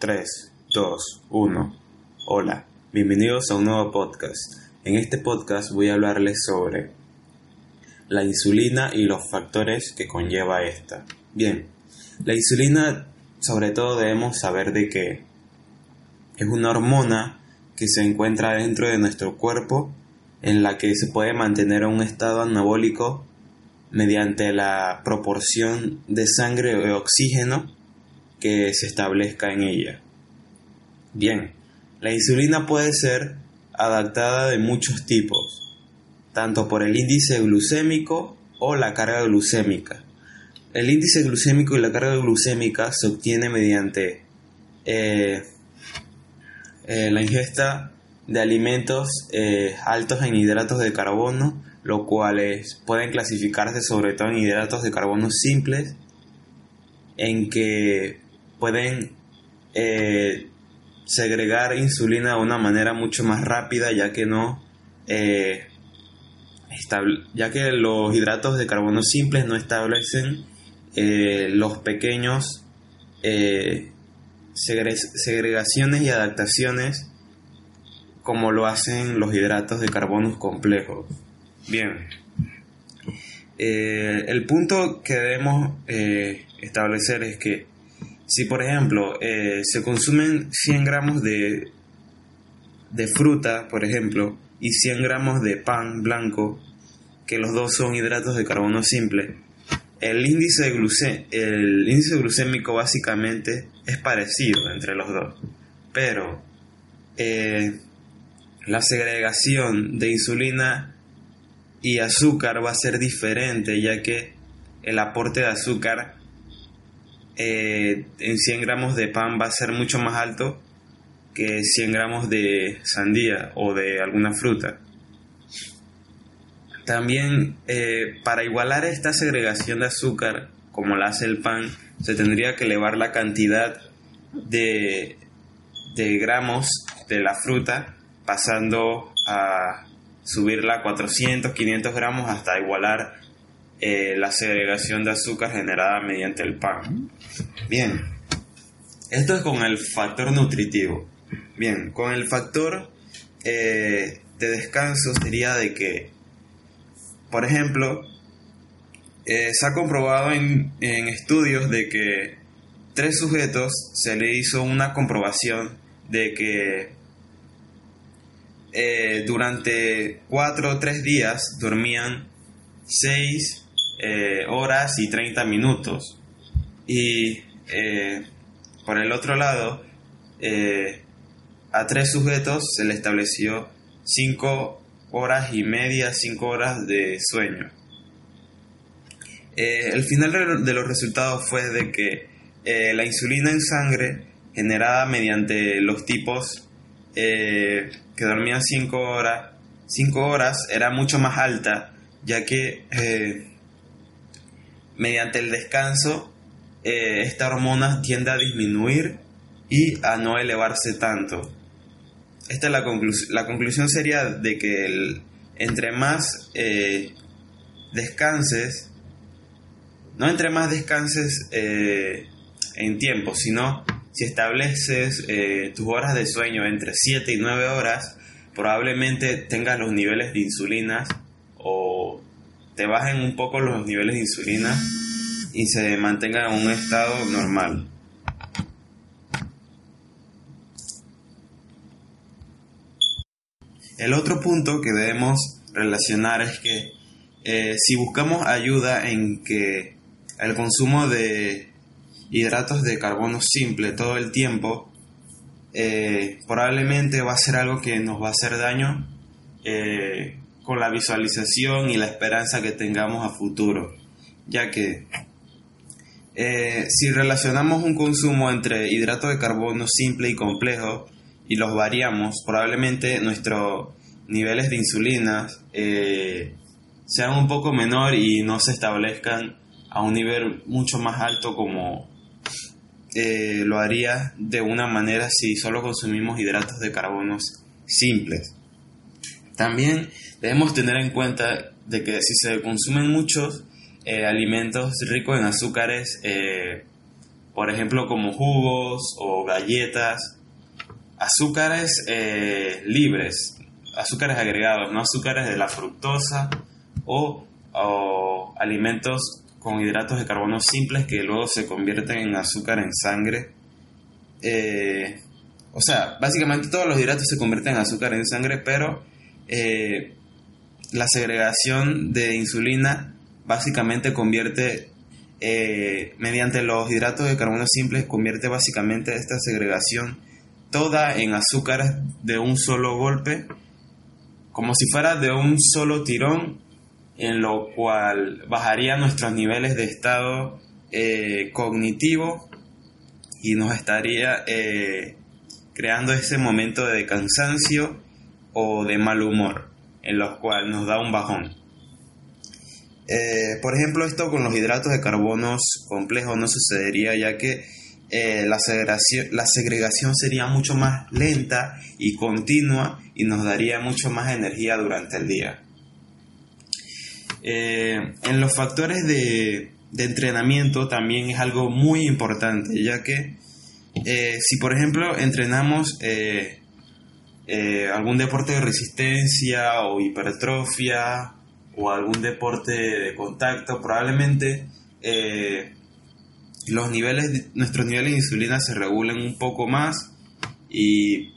3, 2, 1. Hola, bienvenidos a un nuevo podcast. En este podcast voy a hablarles sobre la insulina y los factores que conlleva esta. Bien, la insulina sobre todo debemos saber de que es una hormona que se encuentra dentro de nuestro cuerpo en la que se puede mantener un estado anabólico mediante la proporción de sangre o oxígeno que se establezca en ella. Bien, la insulina puede ser adaptada de muchos tipos, tanto por el índice glucémico o la carga glucémica. El índice glucémico y la carga glucémica se obtiene mediante eh, eh, la ingesta de alimentos eh, altos en hidratos de carbono, los cuales pueden clasificarse sobre todo en hidratos de carbono simples, en que pueden eh, segregar insulina de una manera mucho más rápida, ya que no eh, ya que los hidratos de carbono simples no establecen los pequeños segregaciones y adaptaciones como lo hacen los hidratos de carbono complejos. Bien, eh, el punto que debemos eh, establecer es que si por ejemplo eh, se consumen 100 gramos de, de fruta, por ejemplo, y 100 gramos de pan blanco, que los dos son hidratos de carbono simple, el índice, de el índice glucémico básicamente es parecido entre los dos, pero la segregación de insulina y azúcar va a ser diferente, ya que el aporte de azúcar eh, en 100 gramos de pan va a ser mucho más alto que 100 gramos de sandía o de alguna fruta. También eh, para igualar esta segregación de azúcar, como la hace el pan, se tendría que elevar la cantidad de, de gramos de la fruta pasando a subirla a 400, 500 gramos hasta igualar eh, la segregación de azúcar generada mediante el pan. Bien, esto es con el factor nutritivo. Bien, con el factor eh, de descanso sería de que, por ejemplo, eh, se ha comprobado en, en estudios de que tres sujetos se le hizo una comprobación de que durante cuatro o tres días dormían 6 eh, horas y 30 minutos. Y eh, por el otro lado, a tres sujetos se le estableció 5 horas y media, 5 horas de sueño. el final de los resultados fue de que la insulina en sangre generada mediante los tipos que dormían 5 horas, cinco horas era mucho más alta, ya que eh, mediante el descanso eh, esta hormona tiende a disminuir y a no elevarse tanto. Esta es la, conclusión. la conclusión sería de que entre más eh, descanses, no entre más descanses en tiempo, sino si estableces eh, tus horas de sueño entre 7 y 9 horas, probablemente tengas los niveles de insulina o te bajen un poco los niveles de insulina y se mantengan en un estado normal. El otro punto que debemos relacionar es que eh, si buscamos ayuda en que el consumo de hidratos de carbono simple todo el tiempo, eh, probablemente va a ser algo que nos va a hacer daño eh, con la visualización y la esperanza que tengamos a futuro, ya que eh, si relacionamos un consumo entre hidratos de carbono simple y complejo y los variamos, probablemente nuestros niveles de insulina sean un poco menor y no se establezcan a un nivel mucho más alto como eh, lo haría de una manera si solo consumimos hidratos de carbono simples. También debemos tener en cuenta de que si se consumen muchos eh, alimentos ricos en azúcares, eh, por ejemplo como jugos o galletas, azúcares eh, libres, azúcares agregados, no azúcares de la fructosa o, alimentos con hidratos de carbono simples que luego se convierten en azúcar en sangre. O sea, básicamente todos los hidratos se convierten en azúcar en sangre, pero la segregación de insulina básicamente convierte, eh, mediante los hidratos de carbono simples, convierte básicamente esta segregación toda en azúcares de un solo golpe, como si fuera de un solo tirón, en lo cual bajaría nuestros niveles de estado eh, cognitivo y nos estaría creando ese momento de cansancio o de mal humor, en los cuales nos da un bajón. Eh, por ejemplo, esto con los hidratos de carbono complejos no sucedería ya que eh, la, segregación, sería mucho más lenta y continua y nos daría mucho más energía durante el día. Eh, en los factores de, de, entrenamiento también es algo muy importante, ya que si por ejemplo entrenamos algún deporte de resistencia o hipertrofia o algún deporte de contacto, probablemente eh, los niveles, nuestros niveles de insulina se regulen un poco más y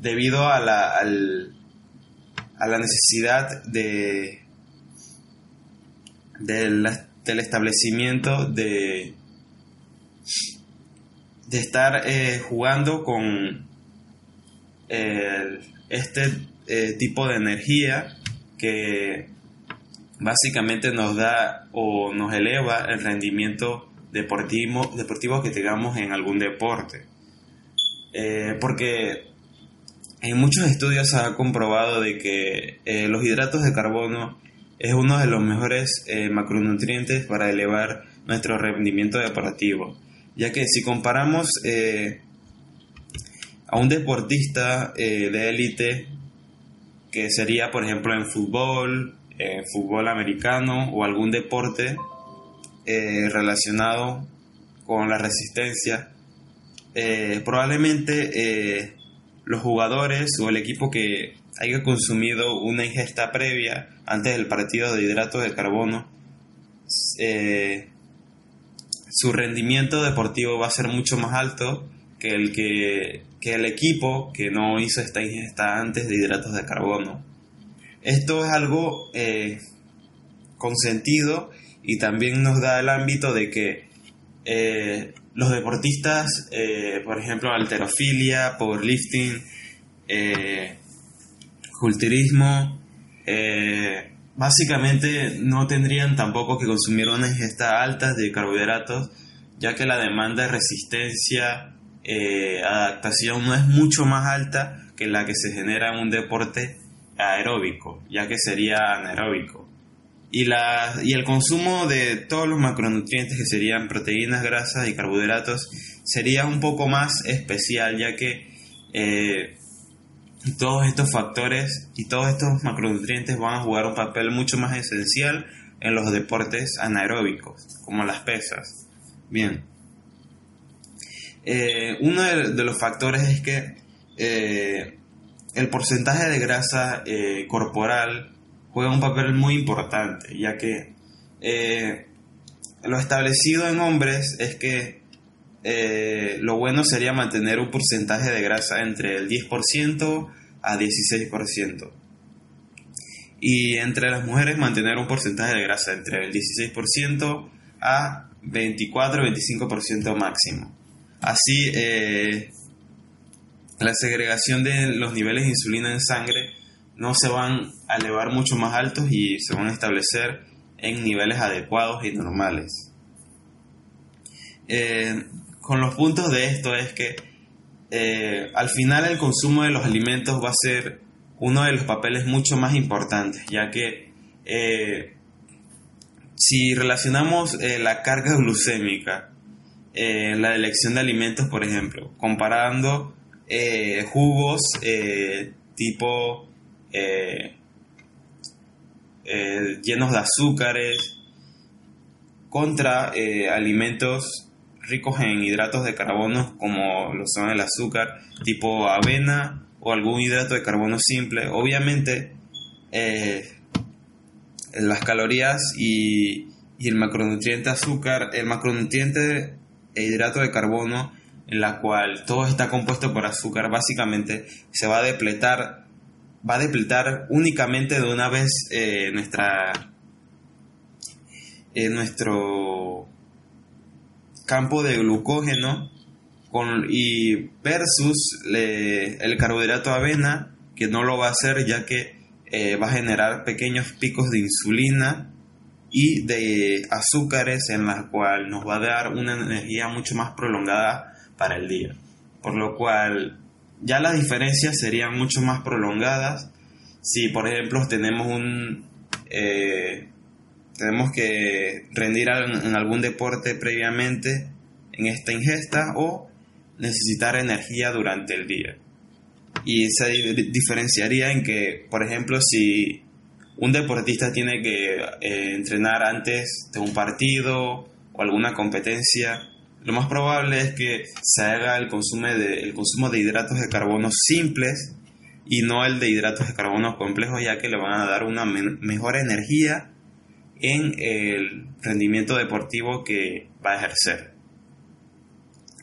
debido a la, a la necesidad de, del establecimiento de, de estar eh, jugando con este eh, tipo de energía que básicamente nos da o nos eleva el rendimiento deportivo, deportivo que tengamos en algún deporte. Eh, porque en muchos estudios se ha comprobado de que eh, los hidratos de carbono es uno de los mejores macronutrientes para elevar nuestro rendimiento deportivo. Ya que si comparamos a un deportista eh, de élite que sería, por ejemplo, en fútbol, en fútbol americano o algún deporte eh, relacionado con la resistencia, eh, probablemente los jugadores o el equipo que haya consumido una ingesta previa antes del partido de hidratos de carbono, su rendimiento deportivo va a ser mucho más alto que el que que el equipo que no hizo esta ingesta antes de hidratos de carbono. Esto es algo eh, consentido y también nos da el ámbito de que eh, los deportistas, eh, por ejemplo, alterofilia, powerlifting, eh, culturismo, básicamente no tendrían tampoco que consumir una ingesta alta de carbohidratos, ya que la demanda de resistencia eh, adaptación no es mucho más alta que la que se genera en un deporte aeróbico, ya que sería anaeróbico. Y, la, y el consumo de todos los macronutrientes que serían proteínas, grasas y carbohidratos sería un poco más especial, ya que eh, todos estos factores y todos estos macronutrientes van a jugar un papel mucho más esencial en los deportes anaeróbicos, como las pesas. Bien, eh, uno de, los factores es que eh, el porcentaje de grasa eh, corporal juega un papel muy importante, ya que lo establecido en hombres es que lo bueno sería mantener un porcentaje de grasa entre el 10% a 16%. Y entre las mujeres mantener un porcentaje de grasa entre el 16% a 24-25% máximo. Así, eh, la segregación de los niveles de insulina en sangre no se van a elevar mucho más altos y se van a establecer en niveles adecuados y normales. Eh, con los puntos de esto es que eh, al final el consumo de los alimentos va a ser uno de los papeles mucho más importantes, ya que si relacionamos la carga glucémica eh, la elección de alimentos, por ejemplo, comparando eh, jugos eh, tipo llenos de azúcares contra alimentos ricos en hidratos de carbono como lo son el azúcar tipo avena o algún hidrato de carbono simple. Obviamente eh, las calorías y, y, el macronutriente azúcar, el macronutriente hidrato de carbono en la cual todo está compuesto por azúcar básicamente se va a depletar va a depletar únicamente de una vez eh, nuestra en nuestro campo de glucógeno con, y versus el carbohidrato avena que no lo va a hacer ya que eh, va a generar pequeños picos de insulina y de azúcares en la cual nos va a dar una energía mucho más prolongada para el día por lo cual ya las diferencias serían mucho más prolongadas si por ejemplo tenemos un eh, tenemos que rendir en algún deporte previamente en esta ingesta o necesitar energía durante el día. Y se diferenciaría en que, por ejemplo, si un deportista tiene que eh, entrenar antes de un partido o alguna competencia, lo más probable es que se haga el consumo de, hidratos de carbono simples y no el de hidratos de carbono complejos, ya que le van a dar una mejor energía en el rendimiento deportivo que va a ejercer.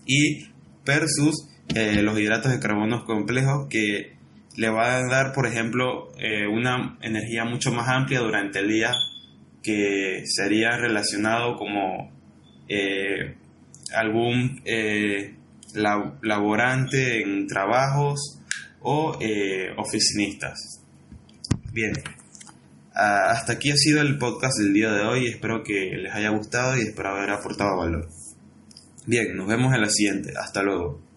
Y versus eh, los hidratos de carbono complejos que le van a dar, por ejemplo, eh, una energía mucho más amplia durante el día que sería relacionado como eh, algún laborante en trabajos o oficinistas. Bien, Ah, hasta aquí ha sido el podcast del día de hoy. Espero que les haya gustado y espero haber aportado valor. Bien, nos vemos en la siguiente. Hasta luego.